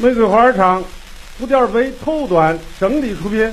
玫瑰花唱，古调杯头短，整理出品。